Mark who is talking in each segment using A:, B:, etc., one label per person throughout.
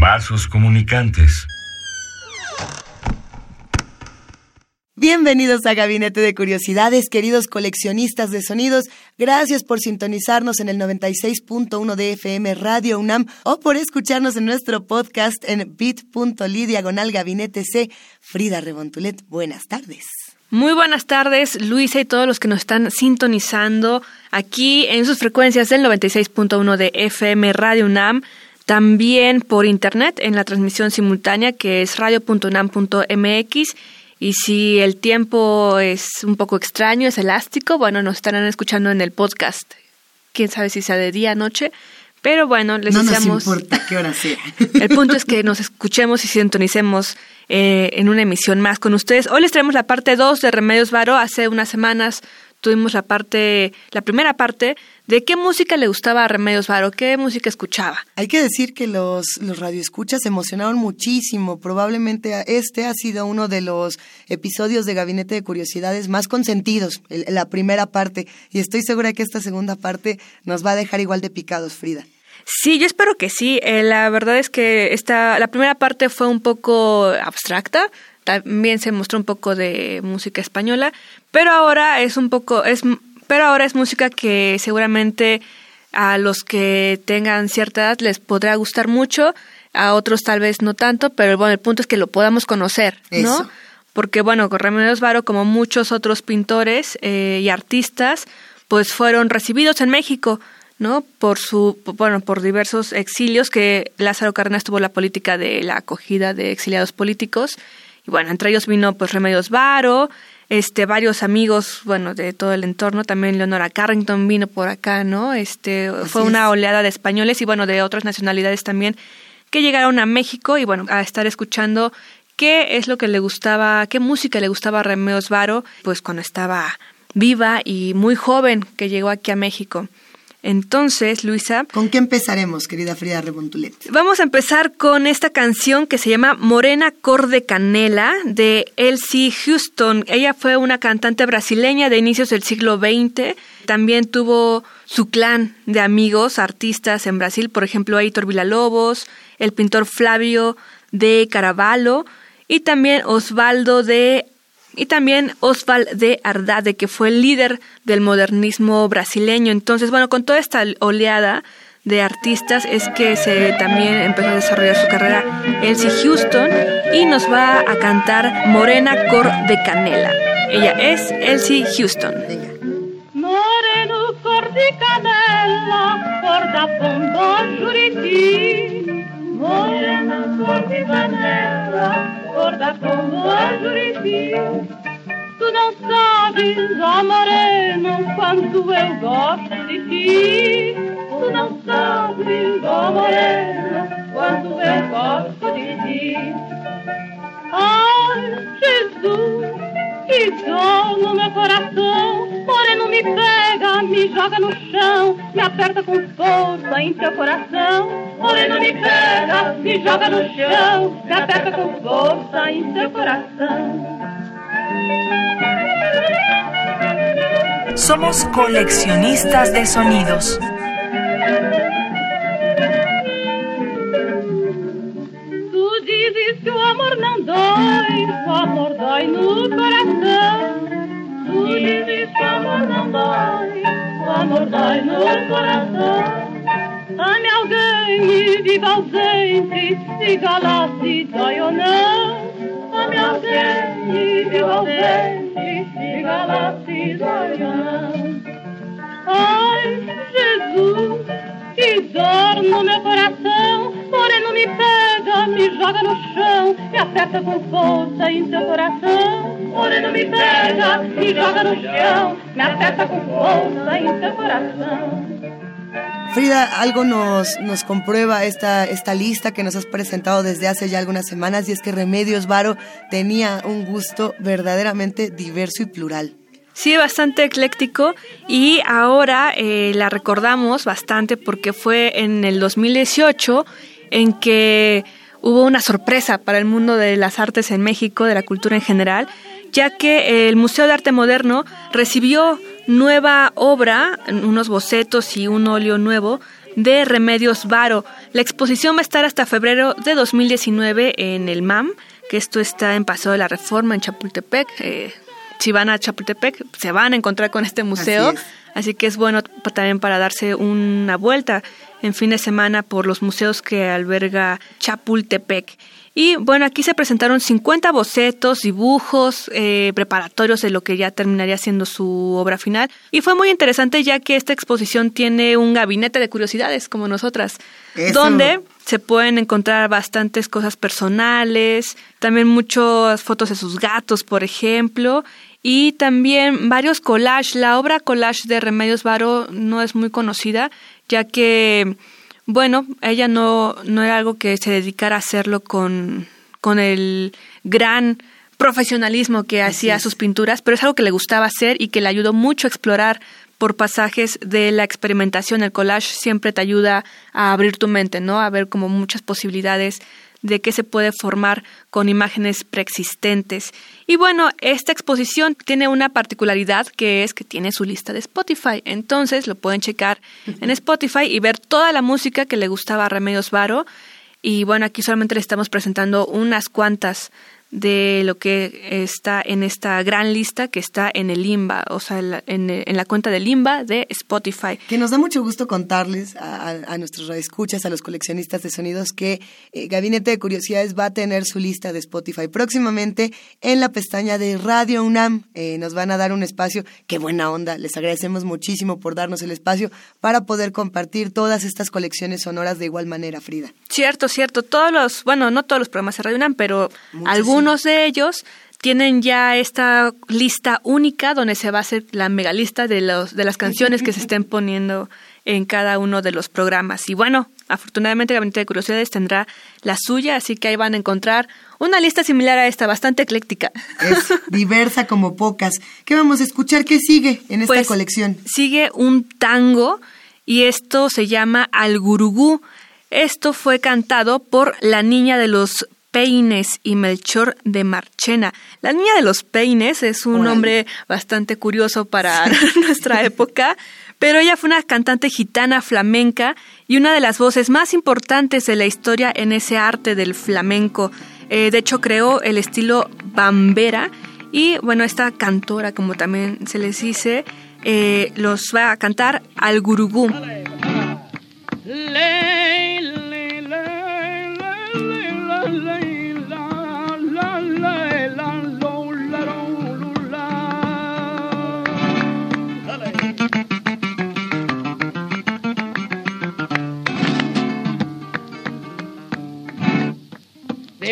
A: Vasos comunicantes.
B: Bienvenidos a Gabinete de Curiosidades, queridos coleccionistas de sonidos. Gracias por sintonizarnos en el 96.1 de FM Radio UNAM o por escucharnos en nuestro podcast en bit.ly diagonal gabinete C. Frida Rebontulet, buenas tardes.
C: Muy buenas tardes, Luisa y todos los que nos están sintonizando aquí en sus frecuencias del 96.1 de FM Radio UNAM, también por internet en la transmisión simultánea que es radio.unam.mx y si el tiempo es un poco extraño, es elástico, bueno, nos estarán escuchando en el podcast. Quién sabe si sea de día, noche, pero bueno, les
B: no
C: deseamos.
B: nos importa qué hora sea.
C: El punto es que nos escuchemos y sintonicemos eh, en una emisión más con ustedes. Hoy les traemos la parte 2 de Remedios Varo. Hace unas semanas tuvimos la parte, la primera parte de qué música le gustaba a Remedios Varo, qué música escuchaba.
B: Hay que decir que los, los radioescuchas se emocionaron muchísimo. Probablemente este ha sido uno de los episodios de Gabinete de Curiosidades más consentidos, el- la primera parte. Y estoy segura que esta segunda parte nos va a dejar igual de picados, Frida.
C: Sí, yo espero que sí. Eh, la verdad es que esta, la primera parte fue un poco abstracta. También se mostró un poco de música española, pero ahora es un poco, es, pero ahora es música que seguramente a los que tengan cierta edad les podrá gustar mucho, a otros tal vez no tanto, pero bueno, el punto es que lo podamos conocer, ¿no?
B: Eso.
C: Porque bueno, con Remedios Varo, como muchos otros pintores eh, y artistas, pues fueron recibidos en México, ¿no? Por su, bueno, por diversos exilios que Lázaro Cárdenas tuvo la política de la acogida de exiliados políticos. Y bueno, entre ellos vino pues Remedios Varo, este, varios amigos, bueno, de todo el entorno, también Leonora Carrington vino por acá, ¿no? Este, fue una oleada de españoles y bueno, de otras nacionalidades también que llegaron a México y bueno, a estar escuchando qué es lo que le gustaba, qué música le gustaba a Remedios Varo, pues cuando estaba viva y muy joven que llegó aquí a México. Entonces, Luisa,
B: ¿Con qué empezaremos, querida Frida Rebontulet?
C: Vamos a empezar con esta canción que se llama Morena Cor de Canela de Elsie Houston. Ella fue una cantante brasileña de inicios del siglo XX. También tuvo su clan de amigos, artistas en Brasil, por ejemplo, Heitor Villalobos, el pintor Flavio de Caravaggio y también Osvaldo de y también Oswald de Ardade, que fue el líder del modernismo brasileño. Entonces, bueno, con toda esta oleada de artistas es que se también empezó a desarrollar su carrera Elsie Houston y nos va a cantar Morena Cor de Canela. Ella es Elsie Houston.
D: Moreno cor de canela, cor da Juriti. Morena cor de canela, cor da pomba Juriti. Tu não sabes, ó moreno, quanto eu gosto de ti. Tu não sabes, ó moreno, quanto eu gosto de ti. Ai, Jesus, que dor no meu coração. Moreno me pega, me joga no chão, me aperta com força em teu coração. Moreno me pega, me joga no chão, me aperta com força em teu coração.
E: Somos coleccionistas de sonidos.
D: Tu dizes que o amor não dói, o amor dói no coração. Tu dizes que o amor não dói, dói no coração. Ame alguém e viva ausente, diga lá se dói ou não. Ame alguém e viva ausente, diga lá se dói ou não. Ai, Jesus, que dor no meu coração. Moreno me pega, me joga no chão, me aperta com força em teu coração. Moreno me pega, me joga no chão, me aperta com força em teu coração.
B: Frida, algo nos, nos comprueba esta, esta lista que nos has presentado desde hace ya algunas semanas y es que Remedios Varo tenía un gusto verdaderamente diverso y plural.
C: Sí, bastante ecléctico y ahora eh, la recordamos bastante porque fue en el 2018 en que hubo una sorpresa para el mundo de las artes en México, de la cultura en general, ya que el Museo de Arte Moderno recibió nueva obra, unos bocetos y un óleo nuevo de Remedios Varo. La exposición va a estar hasta febrero de 2019 en el MAM, que esto está en Paseo de la Reforma en Chapultepec. Eh, si van a Chapultepec, se van a encontrar con este museo. Así, que es bueno también para darse una vuelta en fin de semana por los museos que alberga Chapultepec. Y bueno, aquí se presentaron 50 bocetos, dibujos eh, preparatorios de lo que ya terminaría siendo su obra final. Y fue muy interesante ya que esta exposición tiene un gabinete de curiosidades como nosotras, donde se pueden encontrar bastantes cosas personales, también muchas fotos de sus gatos, por ejemplo, y también varios collages. La obra collage de Remedios Varo no es muy conocida, ya que bueno, ella no, no era algo que se dedicara a hacerlo con, con el gran profesionalismo que hacía sus pinturas, pero es algo que le gustaba hacer y que le ayudó mucho a explorar por pasajes de la experimentación. El collage siempre te ayuda a abrir tu mente, ¿no? A ver como muchas posibilidades de qué se puede formar con imágenes preexistentes. Y bueno, esta exposición tiene una particularidad que es que tiene su lista de Spotify. Entonces lo pueden checar en Spotify y ver toda la música que le gustaba a Remedios Varo. Y bueno, aquí solamente le estamos presentando unas cuantas de lo que está en esta gran lista que está en el Limba, o sea, en la, cuenta de Limba de Spotify.
B: Que nos da mucho gusto contarles a, a nuestros radioescuchas, a los coleccionistas de sonidos, que eh, Gabinete de Curiosidades va a tener su lista de Spotify próximamente en la pestaña de Radio UNAM. Eh, nos van a dar un espacio, qué buena onda, les agradecemos muchísimo por darnos el espacio para poder compartir todas estas colecciones sonoras de igual manera, Frida.
C: Cierto, cierto, todos los, bueno, no todos los programas de Radio UNAM, pero algunos algunos de ellos tienen ya esta lista única donde se va a hacer la megalista de, los, de las canciones que se estén poniendo en cada uno de los programas. Y bueno, afortunadamente Gabinete de Curiosidades tendrá la suya, así que ahí van a encontrar una lista similar a esta, bastante ecléctica.
B: Es diversa como pocas. ¿Qué vamos a escuchar? ¿Qué sigue en esta
C: pues,
B: colección?
C: Sigue un tango y esto se llama Al Gurugú. Esto fue cantado por la niña de los Peines y Melchor de Marchena. La niña de los Peines es un nombre bastante curioso para nuestra época, pero ella fue una cantante gitana flamenca y una de las voces más importantes de la historia en ese arte del flamenco. Eh, de hecho, creó el estilo bambera y, bueno, esta cantora, como también se les dice, eh, los va a cantar al gurugú.
F: de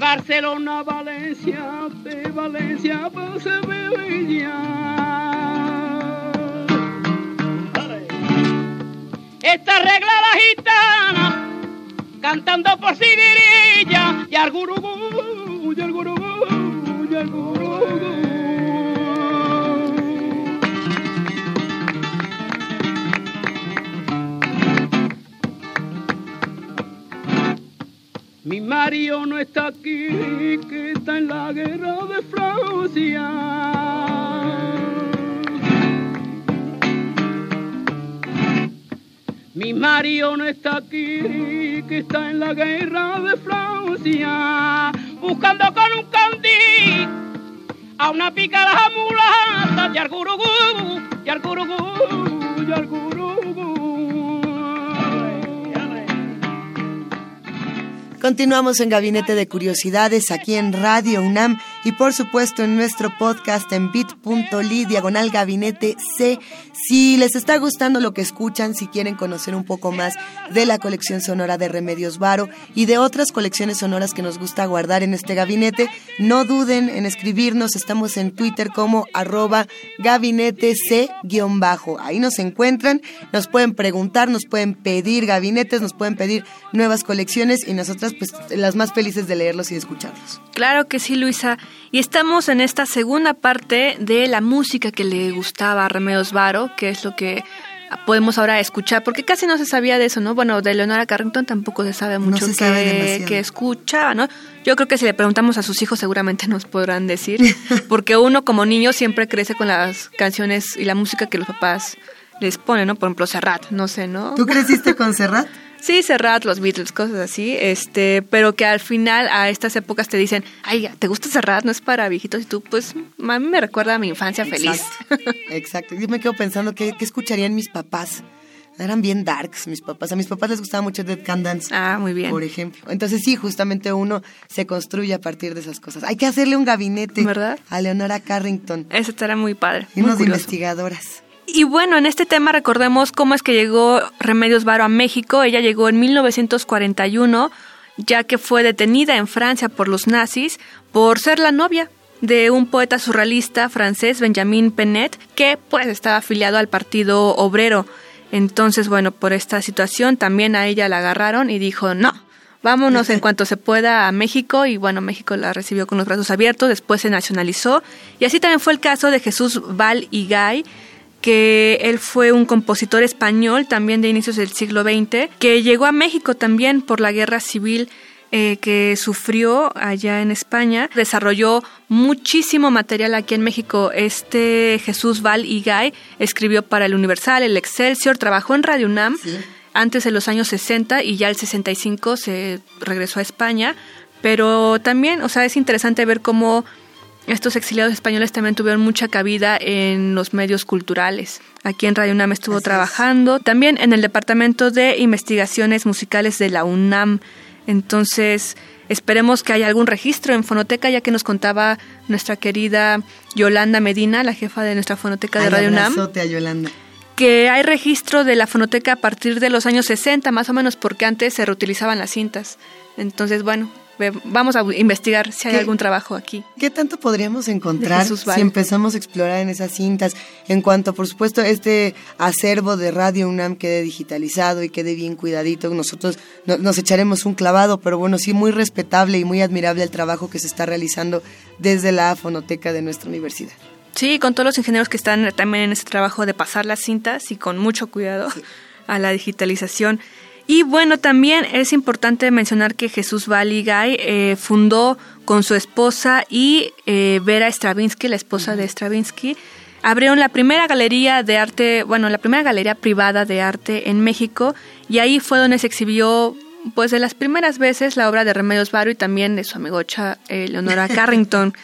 F: Barcelona Valencia, de Valencia Sevilla. Esta regla la gitana, cantando por Sibirilla, y al y al y al. Mario no está aquí, que está en la guerra de Francia. Mi Mario no está aquí, que está en la guerra de Francia, buscando con un candí a una pica de mulata, y al gurugú,
B: Continuamos en Gabinete de Curiosidades aquí en Radio UNAM y por supuesto en nuestro podcast en bit.ly diagonal gabinete C. Si les está gustando lo que escuchan, si quieren conocer un poco más de la colección sonora de Remedios Varo y de otras colecciones sonoras que nos gusta guardar en este gabinete, no duden en escribirnos. Estamos en Twitter como arroba gabinete C-bajo. Ahí nos encuentran, nos pueden preguntar, nos pueden pedir gabinetes, nos pueden pedir nuevas colecciones y nosotras pues las más felices de leerlos y de escucharlos.
C: Claro que sí, Luisa. Y estamos en esta segunda parte de la música que le gustaba a Remedios Varo, que es lo que podemos ahora escuchar, porque casi no se sabía de eso, ¿no? Bueno, de Leonora Carrington tampoco se sabe mucho que, que, escuchaba, ¿no? Yo creo que si le preguntamos a sus hijos seguramente nos podrán decir, porque uno como niño siempre crece con las canciones y la música que los papás les ponen, ¿no? Por ejemplo, Serrat, no sé, ¿no?
B: ¿Tú creciste con Serrat?
C: Sí, Serrat, los Beatles, cosas así, este, pero que al final a estas épocas te dicen, ay, ¿te gusta Serrat? No es para viejitos y tú, pues, a mí me recuerda a mi infancia feliz.
B: Exacto, yo me quedo pensando qué, qué escucharían mis papás. Eran bien darks mis papás. A mis papás les gustaba mucho Dead Can Dance.
C: Ah, muy bien.
B: Por ejemplo. Entonces sí, justamente uno se construye a partir de esas cosas. Hay que hacerle un gabinete
C: ¿verdad?
B: a Leonora Carrington.
C: Eso estará muy padre.
B: Y unos investigadoras.
C: Y bueno, en este tema recordemos cómo es que llegó Remedios Varo a México. Ella llegó en 1941, ya que fue detenida en Francia por los nazis por ser la novia de un poeta surrealista francés, Benjamin Penet, que pues estaba afiliado al Partido Obrero. Entonces, bueno, por esta situación también a ella la agarraron y dijo, no, vámonos en cuanto se pueda a México y bueno, México la recibió con los brazos abiertos, después se nacionalizó y así también fue el caso de Jesús Val y Gay, que él fue un compositor español también de inicios del siglo XX, que llegó a México también por la guerra civil eh, que sufrió allá en España. Desarrolló muchísimo material aquí en México. Este Jesús Val y Gay escribió para el Universal, el Excelsior, trabajó en Radio UNAM. Antes de los años 60 y ya el 65 se regresó a España, pero también, o sea, es interesante ver cómo estos exiliados españoles también tuvieron mucha cabida en los medios culturales. Aquí en Radio UNAM estuvo trabajando, también en el Departamento de Investigaciones Musicales de la UNAM. Entonces, esperemos que haya algún registro en Fonoteca, ya que nos contaba nuestra querida Yolanda Medina, la jefa de nuestra Fonoteca de Radio UNAM.
B: A Yolanda
C: que hay registro de la fonoteca a partir de los años 60, más o menos, porque antes se reutilizaban las cintas. Entonces, bueno, vamos a investigar si hay algún trabajo aquí.
B: ¿Qué tanto podríamos encontrar si empezamos a explorar en esas cintas? En cuanto, por supuesto, este acervo de Radio UNAM quede digitalizado y quede bien cuidadito, nosotros nos echaremos un clavado, pero bueno, sí muy respetable y muy admirable el trabajo que se está realizando desde la fonoteca de nuestra universidad.
C: Sí, con todos los ingenieros que están también en ese trabajo de pasar las cintas y con mucho cuidado a la digitalización. Y bueno, también es importante mencionar que Jesús Valigay eh, fundó con su esposa y eh, Vera Stravinsky, la esposa de Stravinsky, abrieron la primera galería de arte, bueno, la primera galería privada de arte en México y ahí fue donde se exhibió pues de las primeras veces la obra de Remedios Varo y también de su amigocha eh, Leonora Carrington.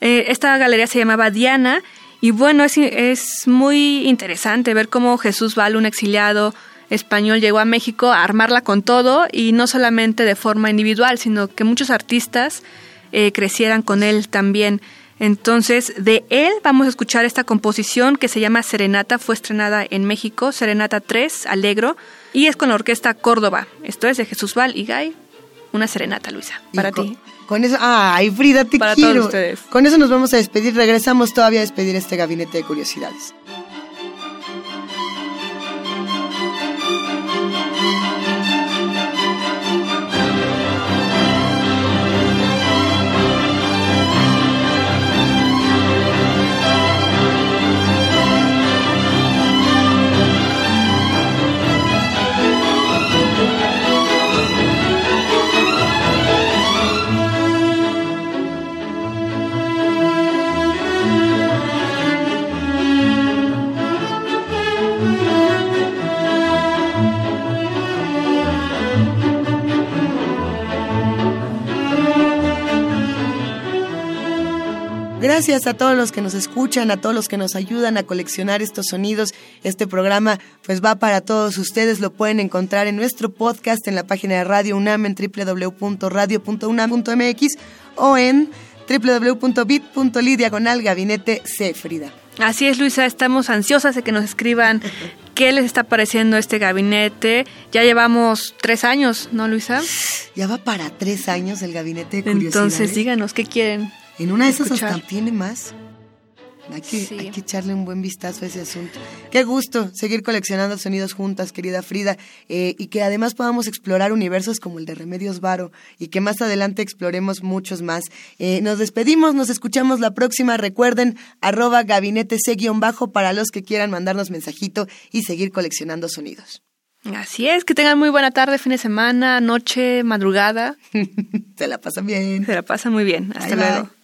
C: esta galería se llamaba Diana y bueno, es, es muy interesante ver cómo Jesús Val, un exiliado, español llegó a México a armarla con todo y no solamente de forma individual, sino que muchos artistas eh, crecieran con él también. Entonces, de él vamos a escuchar esta composición que se llama Serenata, fue estrenada en México, Serenata 3, Alegro, y es con la orquesta Córdoba. Esto es de Jesús Val y Gay, una serenata, Luisa, para ti.
B: Con eso, ay, Frida, te
C: para
B: quiero.
C: Todos ustedes.
B: Con eso nos vamos a despedir, regresamos todavía a despedir este gabinete de curiosidades. Gracias a todos los que nos escuchan, a todos los que nos ayudan a coleccionar estos sonidos. Este programa pues va para todos ustedes. Lo pueden encontrar en nuestro podcast en la página de Radio UNAM en www.radio.unam.mx o en www.bit.ly diagonal gabinete C, Frida.
C: Así es, Luisa, estamos ansiosas de que nos escriban qué les está pareciendo este gabinete. Ya llevamos tres años, ¿no, Luisa?
B: Ya va para tres años el gabinete de.
C: Entonces, díganos qué quieren.
B: En una de esas hasta tiene más. Hay que,
C: Sí.
B: hay que echarle un buen vistazo a ese asunto. Qué gusto seguir coleccionando sonidos juntas, querida Frida, eh, y que además podamos explorar universos como el de Remedios Varo y que más adelante exploremos muchos más. Eh, nos despedimos, nos escuchamos la próxima. Recuerden, arroba gabinete C-bajo para los que quieran mandarnos mensajito y seguir coleccionando sonidos.
C: Así es, que tengan muy buena tarde, fin de semana, noche, madrugada.
B: Se la pasan bien.
C: Se la pasan muy bien. Hasta
B: Bye, bye.